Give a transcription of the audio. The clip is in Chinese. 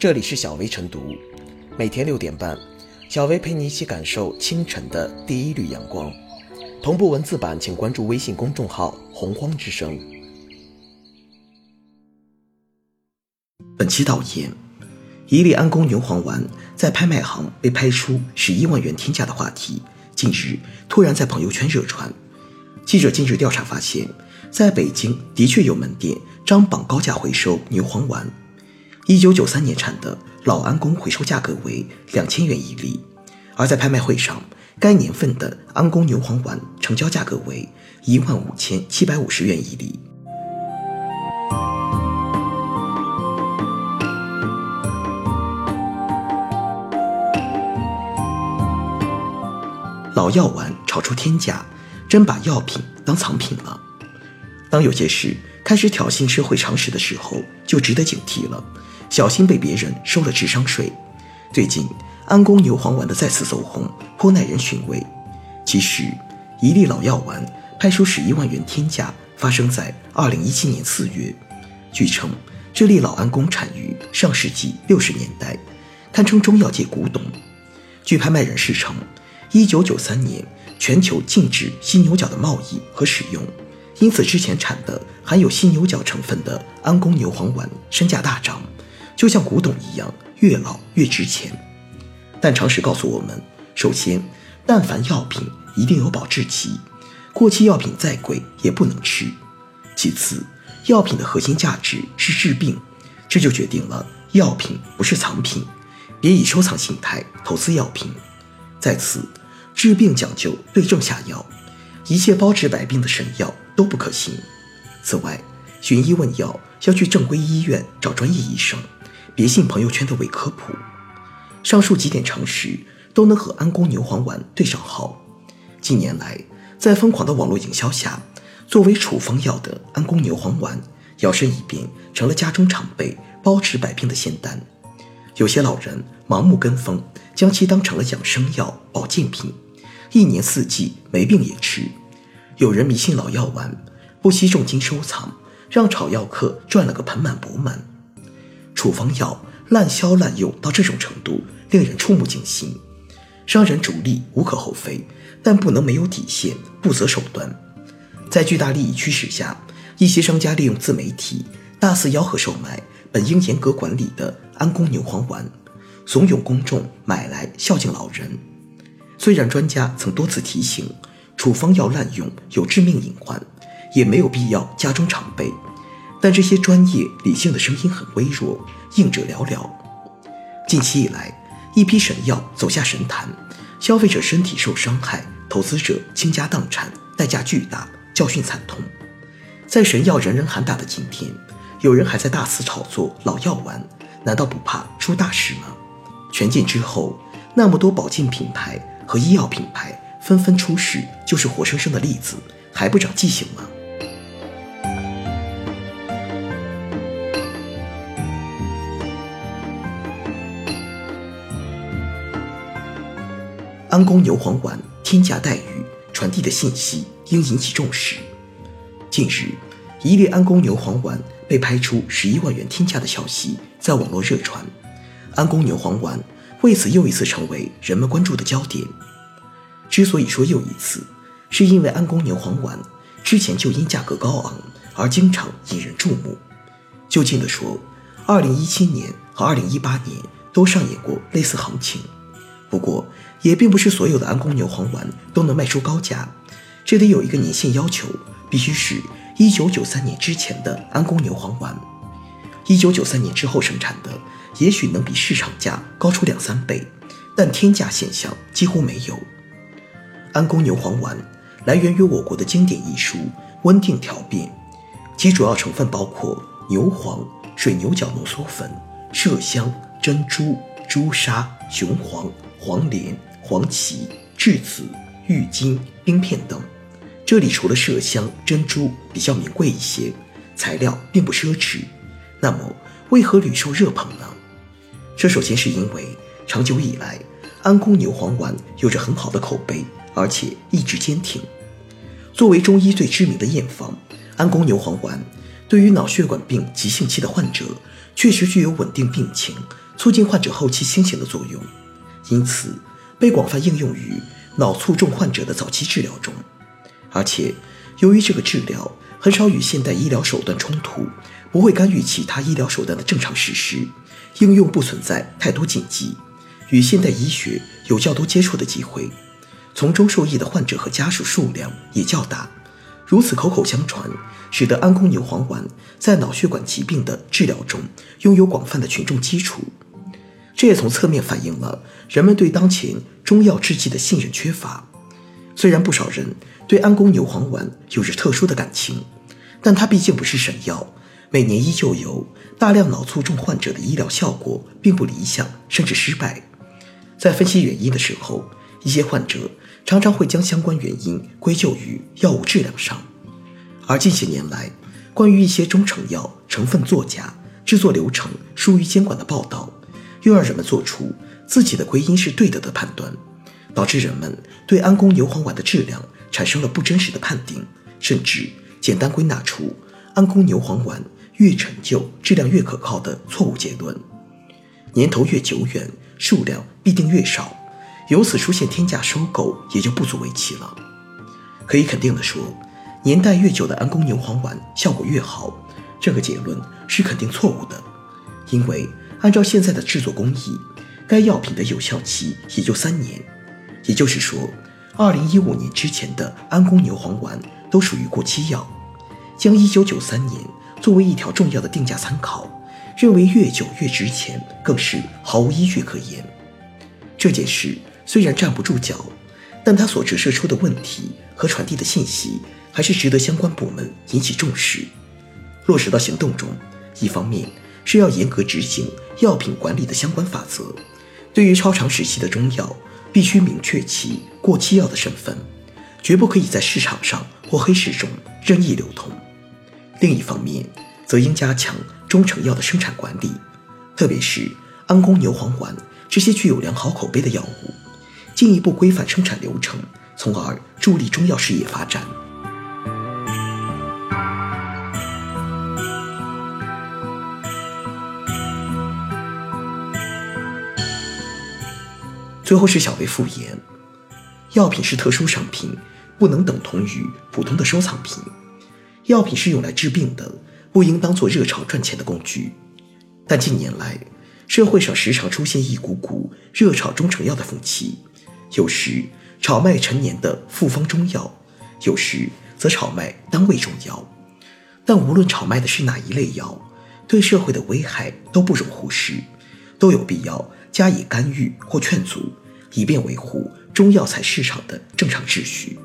这里是小薇晨读，每天六点半，小薇陪你一起感受清晨的第一缕阳光。同步文字版，请关注微信公众号“洪荒之声”。本期导言：一粒安宫牛黄丸在拍卖行被拍出十一万元天价的话题，近日突然在朋友圈热传。记者近日调查发现，在北京的确有门店张榜高价回收牛黄丸。一九九三年产的老安宫回收价格为两千元一粒，而在拍卖会上，该年份的安宫牛黄丸成交价格为一万五千七百五十元一粒。老药丸炒出天价，真把药品当藏品了。当有些事开始挑衅社会常识的时候，就值得警惕了。小心被别人收了智商税。最近安宫牛黄丸的再次走红，颇耐人寻味。其实，一粒老药丸拍出十一万元天价，发生在二零一七年四月。据称，这粒老安宫产于上世纪六十年代，堪称中药界古董。据拍卖人士称，一九九三年全球禁止犀牛角的贸易和使用，因此之前产的含有犀牛角成分的安宫牛黄丸身价大涨。就像古董一样，越老越值钱。但常识告诉我们，首先，但凡药品一定有保质期，过期药品再贵也不能吃。其次，药品的核心价值是治病，这就决定了药品不是藏品，别以收藏心态投资药品。再次，治病讲究对症下药，一切包治百病的神药都不可行。此外，寻医问药要去正规医院找专业医生。别信朋友圈的伪科普，上述几点常识都能和安宫牛黄丸对上号。近年来，在疯狂的网络营销下，作为处方药的安宫牛黄丸摇身一变成了家中常备、包治百病的仙丹。有些老人盲目跟风，将其当成了养生药、保健品，一年四季没病也吃。有人迷信老药丸，不惜重金收藏，让炒药客赚了个盆满钵满。处方药滥销滥用到这种程度，令人触目惊心。商人逐利无可厚非，但不能没有底线、不择手段。在巨大利益驱使下，一些商家利用自媒体大肆吆喝售卖本应严格管理的安宫牛黄丸，怂恿公众买来孝敬老人。虽然专家曾多次提醒，处方药滥用有致命隐患，也没有必要家中常备。但这些专业理性的声音很微弱，应者寥寥。近期以来，一批神药走下神坛，消费者身体受伤害，投资者倾家荡产，代价巨大，教训惨痛。在神药人人喊打的今天，有人还在大肆炒作老药丸，难道不怕出大事吗？权健之后，那么多保健品牌和医药品牌纷纷出事，就是活生生的例子，还不长记性吗？安宫牛黄丸天价待遇传递的信息应引起重视。近日，一粒安宫牛黄丸被拍出十一万元天价的消息在网络热传，安宫牛黄丸为此又一次成为人们关注的焦点。之所以说又一次，是因为安宫牛黄丸之前就因价格高昂而经常引人注目。就近的说，二零一七年和二零一八年都上演过类似行情。不过，也并不是所有的安宫牛黄丸都能卖出高价，这里有一个年限要求，必须是一九九三年之前的安宫牛黄丸。一九九三年之后生产的，也许能比市场价高出两三倍，但天价现象几乎没有。安宫牛黄丸来源于我国的经典医书《温定条辨》，其主要成分包括牛黄、水牛角浓缩粉、麝香、珍珠、朱砂、雄黄。黄连、黄芪、栀子、郁金、冰片等。这里除了麝香、珍珠比较名贵一些，材料并不奢侈。那么，为何屡受热捧呢？这首先是因为长久以来，安宫牛黄丸有着很好的口碑，而且意志坚挺。作为中医最知名的验方，安宫牛黄丸对于脑血管病急性期的患者，确实具有稳定病情。促进患者后期清醒的作用，因此被广泛应用于脑卒中患者的早期治疗中。而且，由于这个治疗很少与现代医疗手段冲突，不会干预其他医疗手段的正常实施，应用不存在太多禁忌，与现代医学有较多接触的机会，从中受益的患者和家属数量也较大。如此口口相传，使得安宫牛黄丸在脑血管疾病的治疗中拥有广泛的群众基础。这也从侧面反映了人们对当前中药制剂的信任缺乏。虽然不少人对安宫牛黄丸有着特殊的感情，但它毕竟不是神药，每年依旧有大量脑卒中患者的医疗效果并不理想，甚至失败。在分析原因的时候，一些患者。常常会将相关原因归咎于药物质量上，而近些年来，关于一些中成药成分作假、制作流程疏于监管的报道，又让人们做出自己的归因是对的的判断，导致人们对安宫牛黄丸的质量产生了不真实的判定，甚至简单归纳出安宫牛黄丸越陈旧、质量越可靠的错误结论。年头越久远，数量必定越少。由此出现天价收购，也就不足为奇了。可以肯定的说，年代越久的安宫牛黄丸效果越好，这个结论是肯定错误的。因为按照现在的制作工艺，该药品的有效期也就三年，也就是说，二零一五年之前的安宫牛黄丸都属于过期药。将一九九三年作为一条重要的定价参考，认为越久越值钱，更是毫无依据可言。这件事。虽然站不住脚，但它所折射出的问题和传递的信息，还是值得相关部门引起重视，落实到行动中。一方面是要严格执行药品管理的相关法则，对于超长时期的中药，必须明确其过期药的身份，绝不可以在市场上或黑市中任意流通。另一方面，则应加强中成药的生产管理，特别是安宫牛黄丸这些具有良好口碑的药物。进一步规范生产流程，从而助力中药事业发展。最后是小微复言：药品是特殊商品，不能等同于普通的收藏品。药品是用来治病的，不应当做热炒赚钱的工具。但近年来，社会上时常出现一股股热炒中成药的风气。有时炒卖陈年的复方中药，有时则炒卖单味中药。但无论炒卖的是哪一类药，对社会的危害都不容忽视，都有必要加以干预或劝阻，以便维护中药材市场的正常秩序。